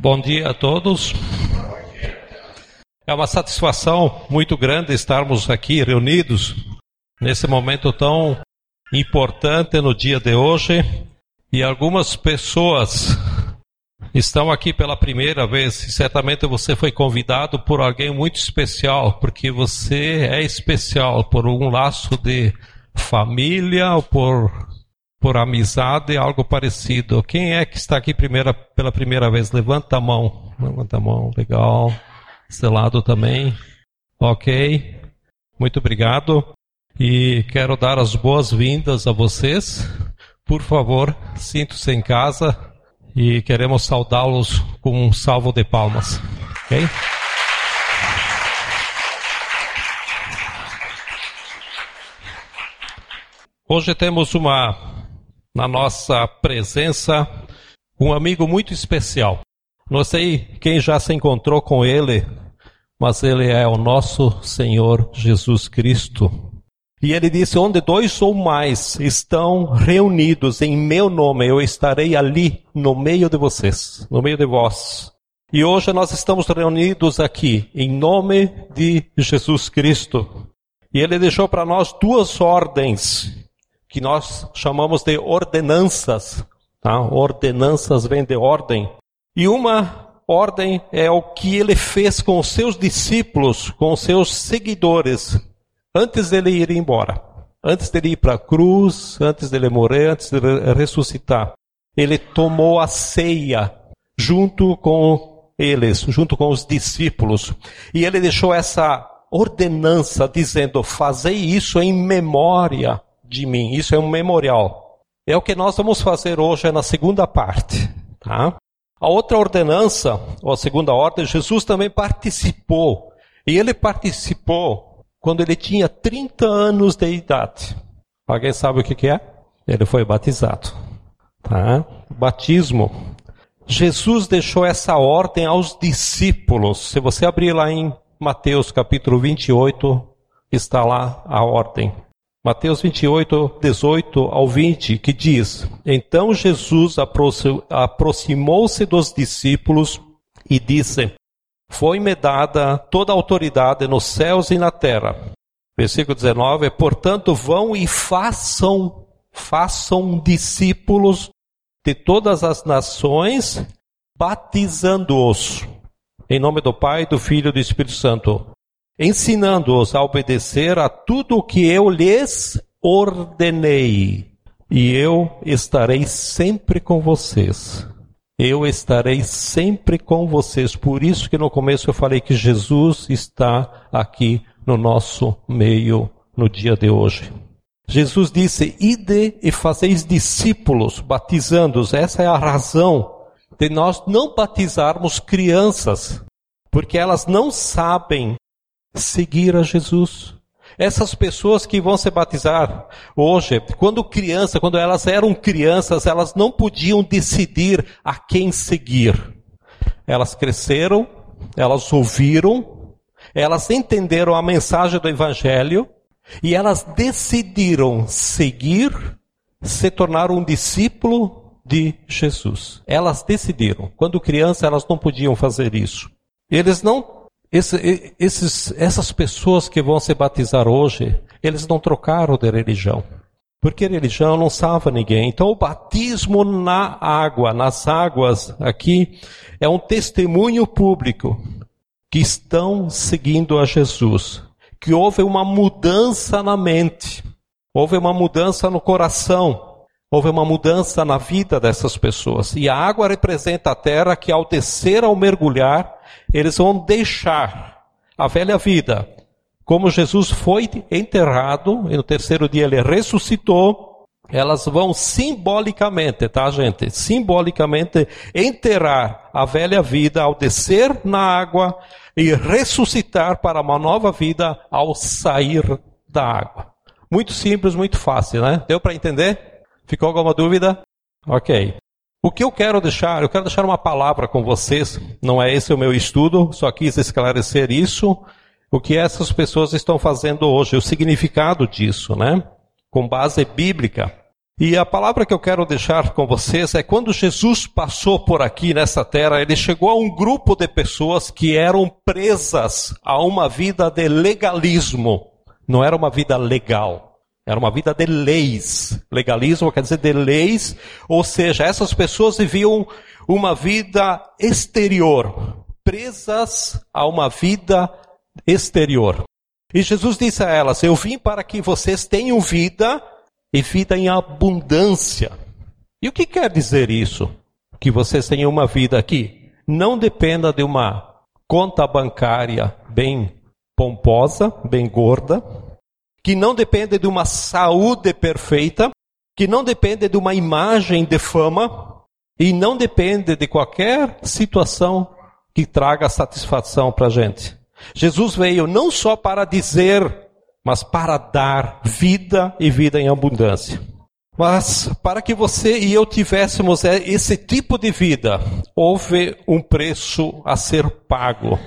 Bom dia a todos. É uma satisfação muito grande estarmos aqui reunidos nesse momento tão importante no dia de hoje. E algumas pessoas estão aqui pela primeira vez e certamente você foi convidado por alguém muito especial, porque você é especial por um laço de família ou por por amizade, algo parecido. Quem é que está aqui primeira, pela primeira vez? Levanta a mão. Levanta a mão, legal. Esse lado também. Ok. Muito obrigado. E quero dar as boas-vindas a vocês. Por favor, sinto-se em casa e queremos saudá-los com um salvo de palmas. Ok? Hoje temos uma na nossa presença um amigo muito especial. Não sei quem já se encontrou com ele, mas ele é o nosso Senhor Jesus Cristo. E ele disse: Onde dois ou mais estão reunidos em meu nome, eu estarei ali no meio de vocês, no meio de vós. E hoje nós estamos reunidos aqui em nome de Jesus Cristo. E ele deixou para nós duas ordens que nós chamamos de ordenanças. Tá? Ordenanças vem de ordem. E uma ordem é o que ele fez com os seus discípulos, com os seus seguidores, antes dele ir embora. Antes dele ir para a cruz, antes dele morrer, antes de ressuscitar. Ele tomou a ceia junto com eles, junto com os discípulos. E ele deixou essa ordenança dizendo: Fazei isso em memória de mim. Isso é um memorial. É o que nós vamos fazer hoje na segunda parte. Tá? A outra ordenança, ou a segunda ordem, Jesus também participou. E ele participou quando ele tinha 30 anos de idade. Alguém sabe o que, que é? Ele foi batizado. Tá? Batismo. Jesus deixou essa ordem aos discípulos. Se você abrir lá em Mateus capítulo 28, está lá a ordem. Mateus 28, 18 ao 20, que diz: Então Jesus aproximou-se dos discípulos e disse: Foi-me dada toda a autoridade nos céus e na terra. Versículo 19: Portanto, vão e façam, façam discípulos de todas as nações, batizando-os em nome do Pai, do Filho e do Espírito Santo ensinando-os a obedecer a tudo o que eu lhes ordenei. E eu estarei sempre com vocês. Eu estarei sempre com vocês. Por isso que no começo eu falei que Jesus está aqui no nosso meio no dia de hoje. Jesus disse: Ide e fazeis discípulos, batizando-os. Essa é a razão de nós não batizarmos crianças, porque elas não sabem seguir a Jesus. Essas pessoas que vão se batizar hoje, quando criança, quando elas eram crianças, elas não podiam decidir a quem seguir. Elas cresceram, elas ouviram, elas entenderam a mensagem do Evangelho e elas decidiram seguir, se tornar um discípulo de Jesus. Elas decidiram. Quando criança, elas não podiam fazer isso. Eles não esse, esses, essas pessoas que vão se batizar hoje, eles não trocaram de religião. Porque religião não salva ninguém. Então o batismo na água, nas águas aqui, é um testemunho público que estão seguindo a Jesus. Que houve uma mudança na mente, houve uma mudança no coração, houve uma mudança na vida dessas pessoas. E a água representa a terra que ao descer, ao mergulhar, eles vão deixar a velha vida. Como Jesus foi enterrado e no terceiro dia ele ressuscitou, elas vão simbolicamente, tá, gente? Simbolicamente enterrar a velha vida ao descer na água e ressuscitar para uma nova vida ao sair da água. Muito simples, muito fácil, né? Deu para entender? Ficou alguma dúvida? Ok. O que eu quero deixar, eu quero deixar uma palavra com vocês, não é esse o meu estudo, só quis esclarecer isso, o que essas pessoas estão fazendo hoje, o significado disso, né? Com base bíblica. E a palavra que eu quero deixar com vocês é quando Jesus passou por aqui nessa terra, ele chegou a um grupo de pessoas que eram presas a uma vida de legalismo. Não era uma vida legal, era uma vida de leis. Legalismo quer dizer de leis, ou seja, essas pessoas viviam uma vida exterior, presas a uma vida exterior. E Jesus disse a elas: Eu vim para que vocês tenham vida e vida em abundância. E o que quer dizer isso? Que vocês tenham uma vida que não dependa de uma conta bancária bem pomposa, bem gorda, que não dependa de uma saúde perfeita, que não depende de uma imagem de fama e não depende de qualquer situação que traga satisfação para a gente. Jesus veio não só para dizer mas para dar vida e vida em abundância. Mas para que você e eu tivéssemos esse tipo de vida, houve um preço a ser pago.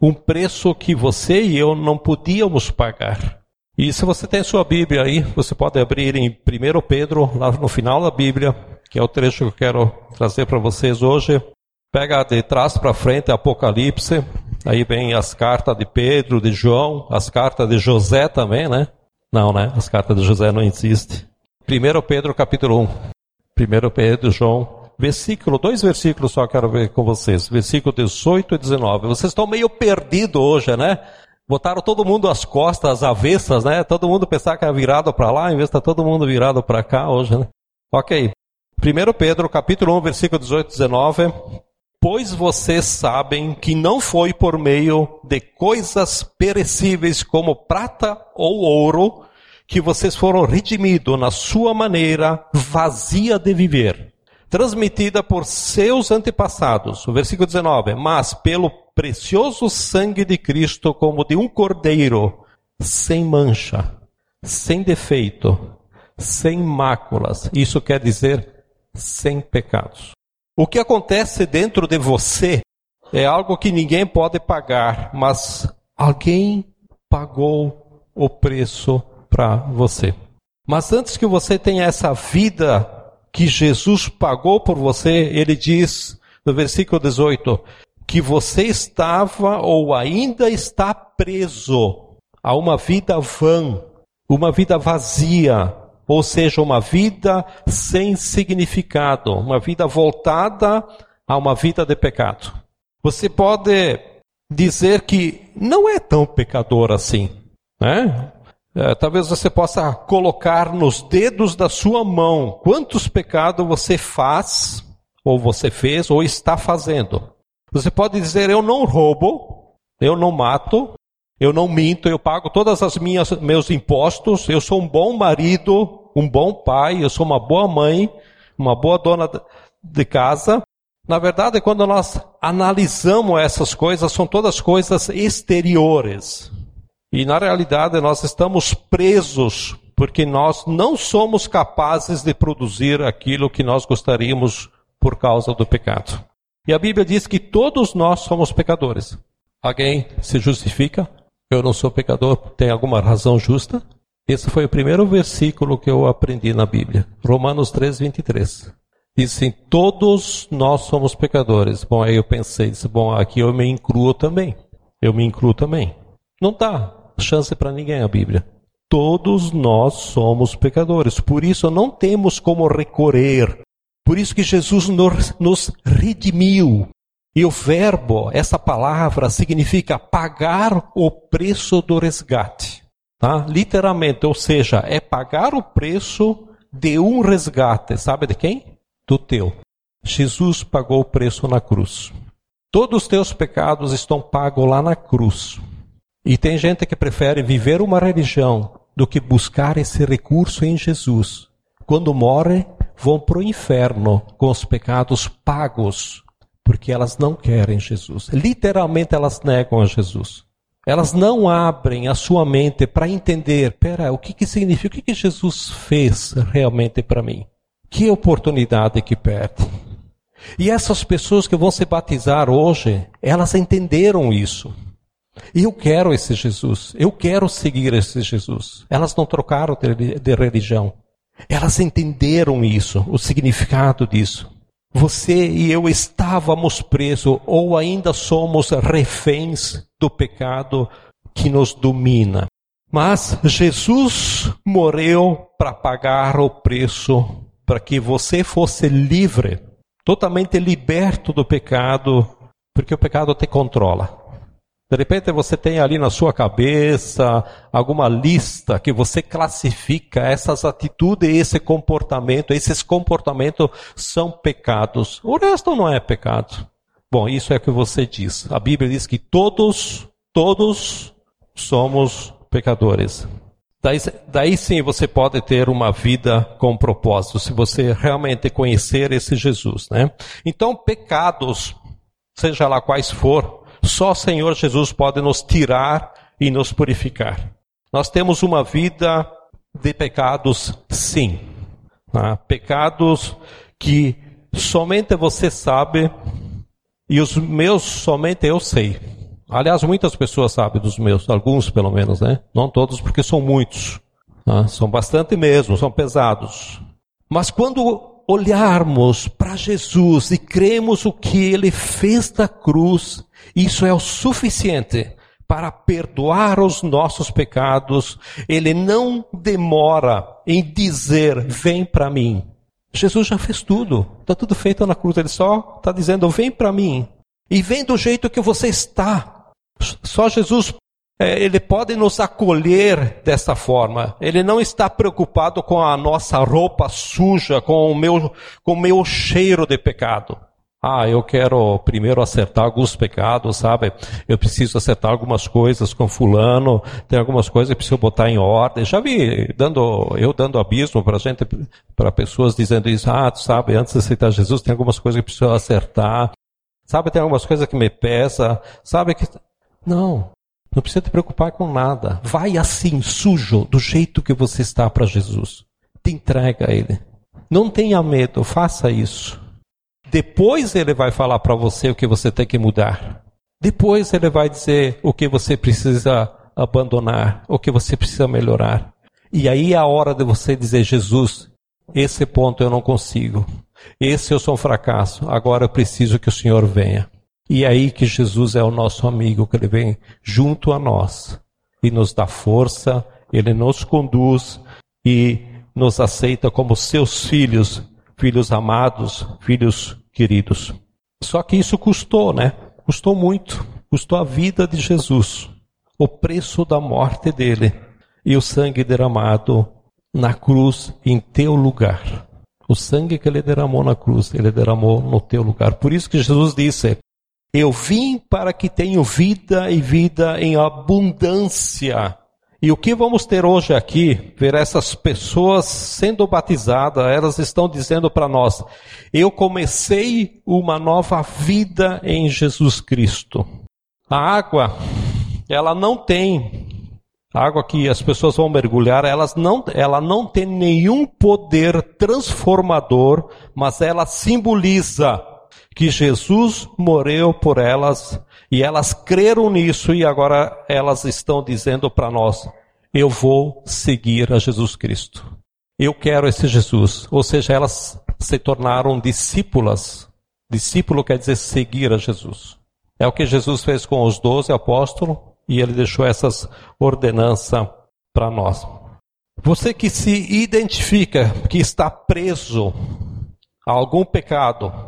Um preço que você e eu não podíamos pagar. E se você tem sua Bíblia aí, você pode abrir em 1 Pedro, lá no final da Bíblia, que é o trecho que eu quero trazer para vocês hoje. Pega de trás para frente Apocalipse, Aí vem as cartas de Pedro, de João, as cartas de José também, né? Não, né? As cartas de José não existem. 1 Pedro capítulo 1. 1 Pedro, João, versículo, dois versículos só quero ver com vocês. Versículo 18 e 19. Vocês estão meio perdidos hoje, né? Botaram todo mundo as costas, as avessas, né? Todo mundo pensar que é virado para lá, em vez de estar tá todo mundo virado para cá hoje, né? Ok. 1 Pedro, capítulo 1, versículo 18 e 19. Pois vocês sabem que não foi por meio de coisas perecíveis como prata ou ouro que vocês foram redimidos na sua maneira vazia de viver, transmitida por seus antepassados. O versículo 19: Mas pelo precioso sangue de Cristo, como de um cordeiro, sem mancha, sem defeito, sem máculas. Isso quer dizer sem pecados. O que acontece dentro de você é algo que ninguém pode pagar, mas alguém pagou o preço para você. Mas antes que você tenha essa vida que Jesus pagou por você, ele diz no versículo 18 que você estava ou ainda está preso a uma vida vã, uma vida vazia, ou seja, uma vida sem significado, uma vida voltada a uma vida de pecado. Você pode dizer que não é tão pecador assim, né? É, talvez você possa colocar nos dedos da sua mão quantos pecados você faz, ou você fez, ou está fazendo. Você pode dizer: Eu não roubo, eu não mato, eu não minto, eu pago todas as minhas meus impostos, eu sou um bom marido, um bom pai, eu sou uma boa mãe, uma boa dona de casa. Na verdade, quando nós analisamos essas coisas, são todas coisas exteriores. E na realidade nós estamos presos porque nós não somos capazes de produzir aquilo que nós gostaríamos por causa do pecado. E a Bíblia diz que todos nós somos pecadores. Alguém se justifica? eu não sou pecador, tem alguma razão justa? Esse foi o primeiro versículo que eu aprendi na Bíblia. Romanos 3, 23. Diz assim, todos nós somos pecadores. Bom, aí eu pensei, disse, bom, aqui eu me incluo também. Eu me incluo também. Não dá chance para ninguém a Bíblia. Todos nós somos pecadores. Por isso não temos como recorrer. Por isso que Jesus nos, nos redimiu. E o verbo, essa palavra, significa pagar o preço do resgate. Tá? Literalmente, ou seja, é pagar o preço de um resgate. Sabe de quem? Do teu. Jesus pagou o preço na cruz. Todos os teus pecados estão pagos lá na cruz. E tem gente que prefere viver uma religião do que buscar esse recurso em Jesus. Quando morre, vão para o inferno com os pecados pagos porque elas não querem Jesus. Literalmente elas negam a Jesus. Elas não abrem a sua mente para entender, pera, o que, que significa, o que, que Jesus fez realmente para mim? Que oportunidade que perde. E essas pessoas que vão se batizar hoje, elas entenderam isso. E eu quero esse Jesus, eu quero seguir esse Jesus. Elas não trocaram de religião. Elas entenderam isso, o significado disso. Você e eu estávamos presos ou ainda somos reféns do pecado que nos domina. Mas Jesus morreu para pagar o preço para que você fosse livre, totalmente liberto do pecado, porque o pecado te controla. De repente você tem ali na sua cabeça alguma lista que você classifica essas atitudes, esse comportamento, esses comportamentos são pecados. O resto não é pecado. Bom, isso é o que você diz. A Bíblia diz que todos, todos somos pecadores. Daí, daí sim você pode ter uma vida com propósito, se você realmente conhecer esse Jesus, né? Então, pecados, seja lá quais for, só o Senhor Jesus pode nos tirar e nos purificar. Nós temos uma vida de pecados, sim. Tá? Pecados que somente você sabe e os meus somente eu sei. Aliás, muitas pessoas sabem dos meus, alguns pelo menos, né? Não todos, porque são muitos. Tá? São bastante mesmo, são pesados. Mas quando olharmos para Jesus e cremos o que ele fez da cruz, isso é o suficiente para perdoar os nossos pecados. Ele não demora em dizer: Vem para mim. Jesus já fez tudo, está tudo feito na cruz. Ele só está dizendo: Vem para mim. E vem do jeito que você está. Só Jesus ele pode nos acolher dessa forma. Ele não está preocupado com a nossa roupa suja, com o meu, com o meu cheiro de pecado. Ah, eu quero primeiro acertar alguns pecados, sabe? Eu preciso acertar algumas coisas com fulano, tem algumas coisas que preciso botar em ordem. Já vi dando, eu dando abismo para gente, para pessoas dizendo isso. Ah, tu sabe, antes de aceitar Jesus tem algumas coisas que preciso acertar. Sabe, tem algumas coisas que me pesa. Sabe que não, não precisa te preocupar com nada. Vai assim, sujo, do jeito que você está para Jesus. Te entrega a Ele. Não tenha medo, faça isso. Depois Ele vai falar para você o que você tem que mudar. Depois Ele vai dizer o que você precisa abandonar, o que você precisa melhorar. E aí é a hora de você dizer: Jesus, esse ponto eu não consigo. Esse eu sou um fracasso. Agora eu preciso que o Senhor venha. E é aí que Jesus é o nosso amigo, que ele vem junto a nós e nos dá força, ele nos conduz e nos aceita como seus filhos, filhos amados, filhos queridos. Só que isso custou, né? Custou muito. Custou a vida de Jesus, o preço da morte dele e o sangue derramado na cruz em teu lugar. O sangue que ele derramou na cruz, ele derramou no teu lugar. Por isso que Jesus disse: eu vim para que tenham vida e vida em abundância. E o que vamos ter hoje aqui, ver essas pessoas sendo batizadas, elas estão dizendo para nós: eu comecei uma nova vida em Jesus Cristo. A água, ela não tem, a água que as pessoas vão mergulhar, elas não, ela não tem nenhum poder transformador, mas ela simboliza que Jesus morreu por elas e elas creram nisso e agora elas estão dizendo para nós: eu vou seguir a Jesus Cristo. Eu quero esse Jesus. Ou seja, elas se tornaram discípulas. Discípulo quer dizer seguir a Jesus. É o que Jesus fez com os doze apóstolos e ele deixou essas ordenanças para nós. Você que se identifica que está preso a algum pecado,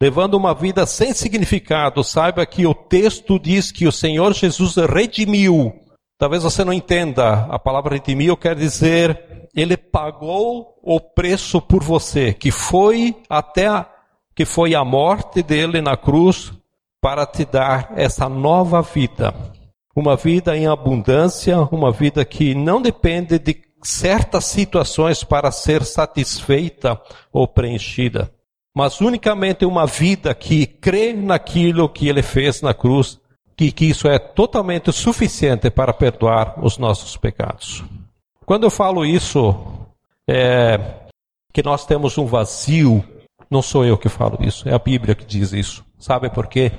levando uma vida sem significado, saiba que o texto diz que o Senhor Jesus redimiu. Talvez você não entenda, a palavra redimiu quer dizer ele pagou o preço por você, que foi até a, que foi a morte dele na cruz para te dar essa nova vida. Uma vida em abundância, uma vida que não depende de certas situações para ser satisfeita ou preenchida mas unicamente uma vida que crê naquilo que ele fez na cruz, que, isso é totalmente suficiente para perdoar os nossos pecados. Quando eu falo isso, é, que nós temos um vazio, não sou eu que falo isso, é a Bíblia que diz isso. Sabe por quê?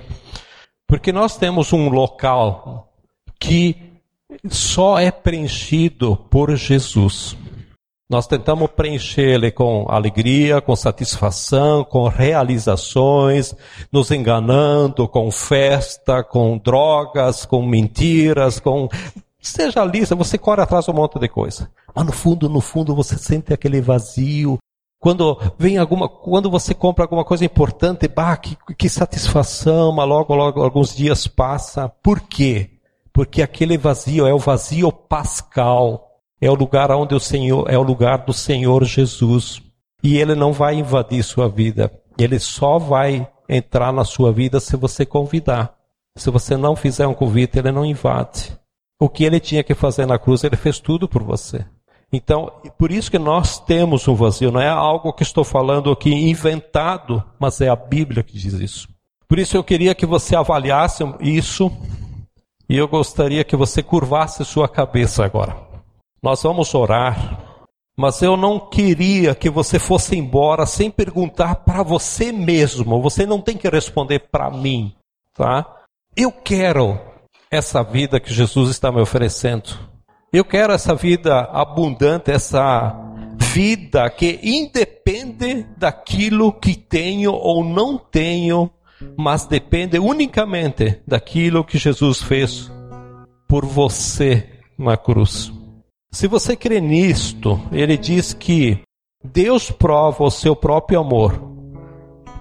Porque nós temos um local que só é preenchido por Jesus. Nós tentamos preencher ele com alegria, com satisfação, com realizações, nos enganando com festa, com drogas, com mentiras, com seja lista, você corre atrás de um monte de coisa. Mas no fundo, no fundo, você sente aquele vazio. Quando vem alguma, quando você compra alguma coisa importante, bah, que, que satisfação, mas logo, logo, alguns dias passa. Por quê? Porque aquele vazio é o vazio pascal é o lugar onde o Senhor é o lugar do Senhor Jesus. E ele não vai invadir sua vida. Ele só vai entrar na sua vida se você convidar. Se você não fizer um convite, ele não invade. O que ele tinha que fazer na cruz, ele fez tudo por você. Então, por isso que nós temos um vazio, não é algo que estou falando aqui inventado, mas é a Bíblia que diz isso. Por isso eu queria que você avaliasse isso e eu gostaria que você curvasse sua cabeça agora. Nós vamos orar, mas eu não queria que você fosse embora sem perguntar para você mesmo. Você não tem que responder para mim, tá? Eu quero essa vida que Jesus está me oferecendo. Eu quero essa vida abundante, essa vida que independe daquilo que tenho ou não tenho, mas depende unicamente daquilo que Jesus fez por você na cruz. Se você crê nisto, ele diz que Deus prova o seu próprio amor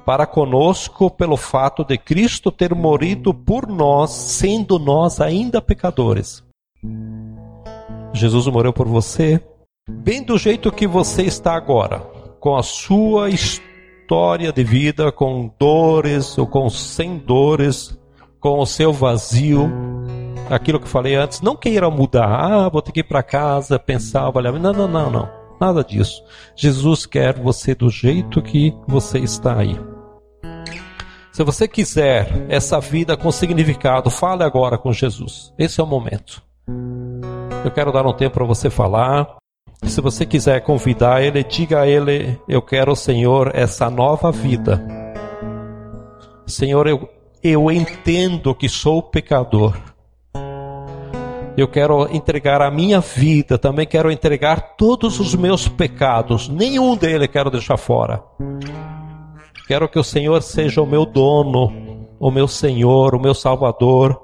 para conosco pelo fato de Cristo ter morrido por nós, sendo nós ainda pecadores. Jesus morreu por você, bem do jeito que você está agora, com a sua história de vida, com dores ou com sem dores, com o seu vazio, aquilo que falei antes, não queira mudar, ah, vou ter que ir para casa, pensar, avaliar. Não, não, não, não. Nada disso. Jesus quer você do jeito que você está aí. Se você quiser essa vida com significado, fale agora com Jesus. Esse é o momento. Eu quero dar um tempo para você falar. Se você quiser convidar ele, diga a ele: Eu quero, Senhor, essa nova vida. Senhor, eu, eu entendo que sou pecador eu quero entregar a minha vida, também quero entregar todos os meus pecados, nenhum deles quero deixar fora. Quero que o Senhor seja o meu dono, o meu Senhor, o meu Salvador.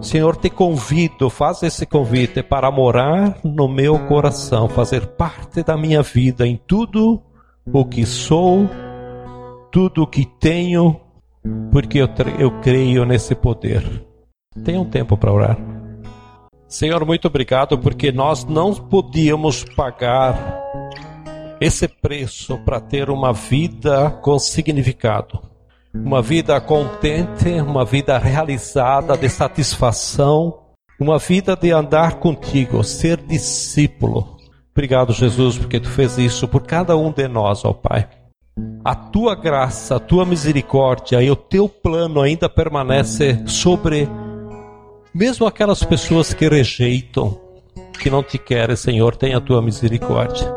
Senhor, te convido, faz esse convite para morar no meu coração, fazer parte da minha vida em tudo o que sou, tudo o que tenho, porque eu, eu creio nesse poder. Tenha um tempo para orar. Senhor, muito obrigado porque nós não podíamos pagar esse preço para ter uma vida com significado, uma vida contente, uma vida realizada de satisfação, uma vida de andar contigo, ser discípulo. Obrigado, Jesus, porque tu fez isso por cada um de nós, ó Pai. A tua graça, a tua misericórdia e o teu plano ainda permanece sobre mesmo aquelas pessoas que rejeitam, que não te querem, Senhor, tenha a tua misericórdia.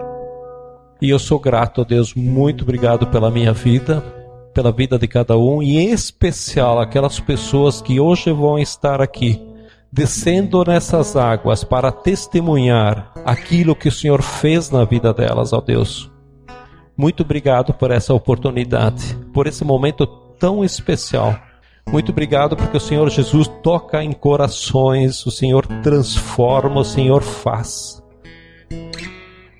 E eu sou grato a Deus, muito obrigado pela minha vida, pela vida de cada um, e em especial aquelas pessoas que hoje vão estar aqui, descendo nessas águas para testemunhar aquilo que o Senhor fez na vida delas, ó Deus. Muito obrigado por essa oportunidade, por esse momento tão especial muito obrigado porque o Senhor Jesus toca em corações, o Senhor transforma, o Senhor faz.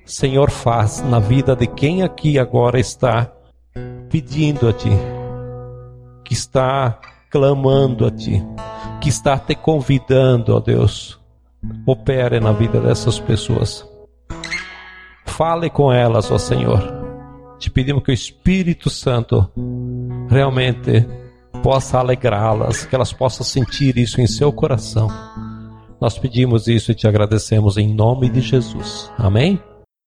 Senhor faz na vida de quem aqui agora está pedindo a Ti, que está clamando a Ti, que está te convidando, ó Deus. Opere na vida dessas pessoas. Fale com elas, ó Senhor. Te pedimos que o Espírito Santo realmente possa alegrá-las, que elas possam sentir isso em seu coração. Nós pedimos isso e te agradecemos em nome de Jesus. Amém?